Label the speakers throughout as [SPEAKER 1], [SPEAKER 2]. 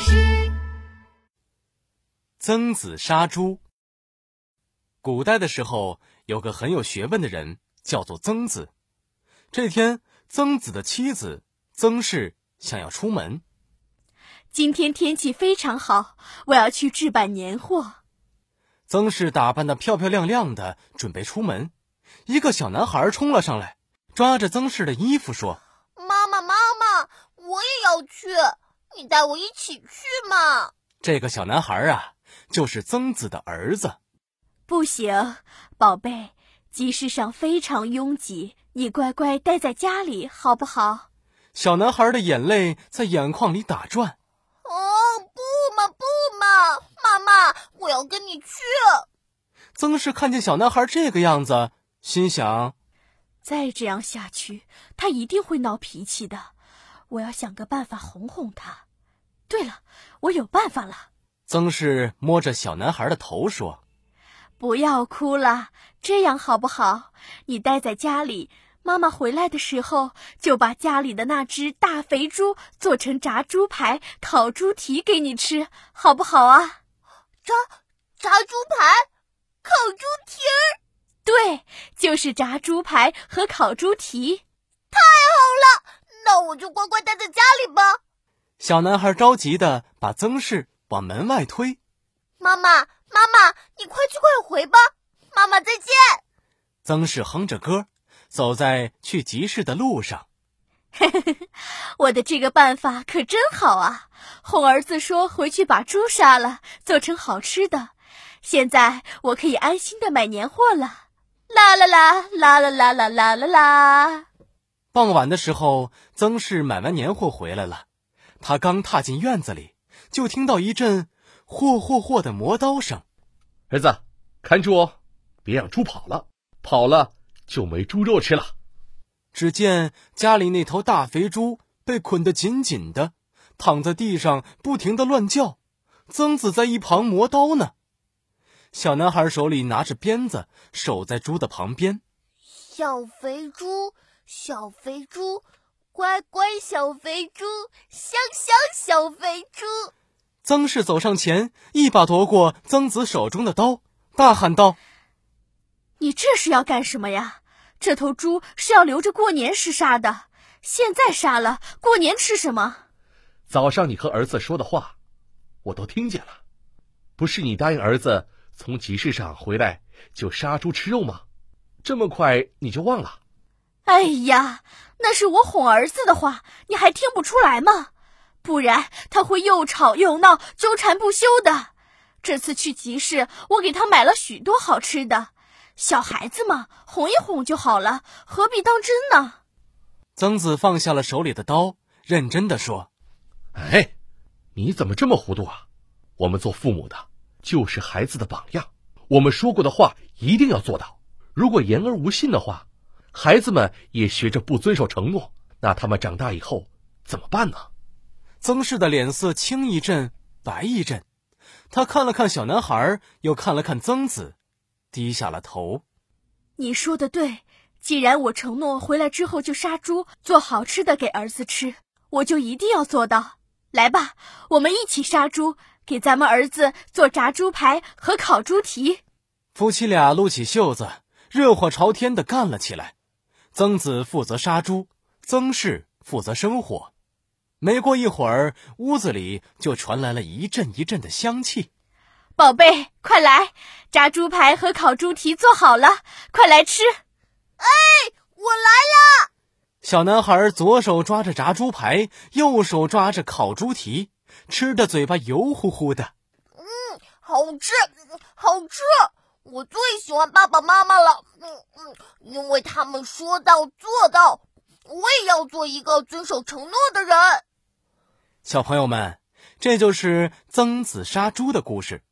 [SPEAKER 1] 师。
[SPEAKER 2] 曾子杀猪。古代的时候，有个很有学问的人，叫做曾子。这天，曾子的妻子曾氏想要出门。
[SPEAKER 3] 今天天气非常好，我要去置办年货。
[SPEAKER 2] 曾氏打扮的漂漂亮亮的，准备出门。一个小男孩冲了上来，抓着曾氏的衣服说：“
[SPEAKER 4] 妈妈，妈妈，我也要去，你带我一起去嘛。”
[SPEAKER 2] 这个小男孩啊。就是曾子的儿子，
[SPEAKER 3] 不行，宝贝，集市上非常拥挤，你乖乖待在家里好不好？
[SPEAKER 2] 小男孩的眼泪在眼眶里打转。
[SPEAKER 4] 哦，不嘛不嘛，妈妈，我要跟你去。
[SPEAKER 2] 曾氏看见小男孩这个样子，心想：
[SPEAKER 3] 再这样下去，他一定会闹脾气的。我要想个办法哄哄他。对了，我有办法了。
[SPEAKER 2] 曾氏摸着小男孩的头说：“
[SPEAKER 3] 不要哭了，这样好不好？你待在家里，妈妈回来的时候就把家里的那只大肥猪做成炸猪排、烤猪蹄给你吃，好不好啊？
[SPEAKER 4] 炸炸猪排、烤猪蹄儿，
[SPEAKER 3] 对，就是炸猪排和烤猪蹄。
[SPEAKER 4] 太好了，那我就乖乖待在家里吧。”
[SPEAKER 2] 小男孩着急的把曾氏。往门外推，
[SPEAKER 4] 妈妈，妈妈，你快去快回吧！妈妈再见。
[SPEAKER 2] 曾氏哼着歌，走在去集市的路上。
[SPEAKER 3] 我的这个办法可真好啊！哄儿子说回去把猪杀了，做成好吃的。现在我可以安心的买年货了。啦啦啦啦啦啦啦啦啦啦！
[SPEAKER 2] 傍晚的时候，曾氏买完年货回来了。他刚踏进院子里。就听到一阵“霍霍霍”的磨刀声，
[SPEAKER 5] 儿子，看住哦，别让猪跑了，跑了就没猪肉吃了。
[SPEAKER 2] 只见家里那头大肥猪被捆得紧紧的，躺在地上不停的乱叫。曾子在一旁磨刀呢，小男孩手里拿着鞭子，守在猪的旁边。
[SPEAKER 4] 小肥猪，小肥猪，乖乖小肥猪，香香小肥猪。
[SPEAKER 2] 曾氏走上前，一把夺过曾子手中的刀，大喊道：“
[SPEAKER 3] 你这是要干什么呀？这头猪是要留着过年时杀的，现在杀了，过年吃什么？”
[SPEAKER 5] 早上你和儿子说的话，我都听见了。不是你答应儿子从集市上回来就杀猪吃肉吗？这么快你就忘了？
[SPEAKER 3] 哎呀，那是我哄儿子的话，你还听不出来吗？不然他会又吵又闹，纠缠不休的。这次去集市，我给他买了许多好吃的。小孩子嘛，哄一哄就好了，何必当真呢？
[SPEAKER 2] 曾子放下了手里的刀，认真的说：“
[SPEAKER 5] 哎，你怎么这么糊涂啊？我们做父母的就是孩子的榜样，我们说过的话一定要做到。如果言而无信的话，孩子们也学着不遵守承诺，那他们长大以后怎么办呢？”
[SPEAKER 2] 曾氏的脸色青一阵白一阵，他看了看小男孩，又看了看曾子，低下了头。
[SPEAKER 3] 你说的对，既然我承诺回来之后就杀猪做好吃的给儿子吃，我就一定要做到。来吧，我们一起杀猪，给咱们儿子做炸猪排和烤猪蹄。
[SPEAKER 2] 夫妻俩撸起袖子，热火朝天的干了起来。曾子负责杀猪，曾氏负责生火。没过一会儿，屋子里就传来了一阵一阵的香气。
[SPEAKER 3] 宝贝，快来！炸猪排和烤猪蹄做好了，快来吃！
[SPEAKER 4] 哎，我来了！
[SPEAKER 2] 小男孩左手抓着炸猪排，右手抓着烤猪蹄，吃的嘴巴油乎乎的。
[SPEAKER 4] 嗯，好吃，好吃！我最喜欢爸爸妈妈了。嗯嗯，因为他们说到做到。我也要做一个遵守承诺的人。
[SPEAKER 2] 小朋友们，这就是曾子杀猪的故事。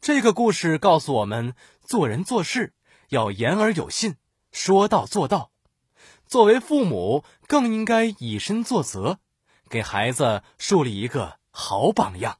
[SPEAKER 2] 这个故事告诉我们，做人做事要言而有信，说到做到。作为父母，更应该以身作则，给孩子树立一个好榜样。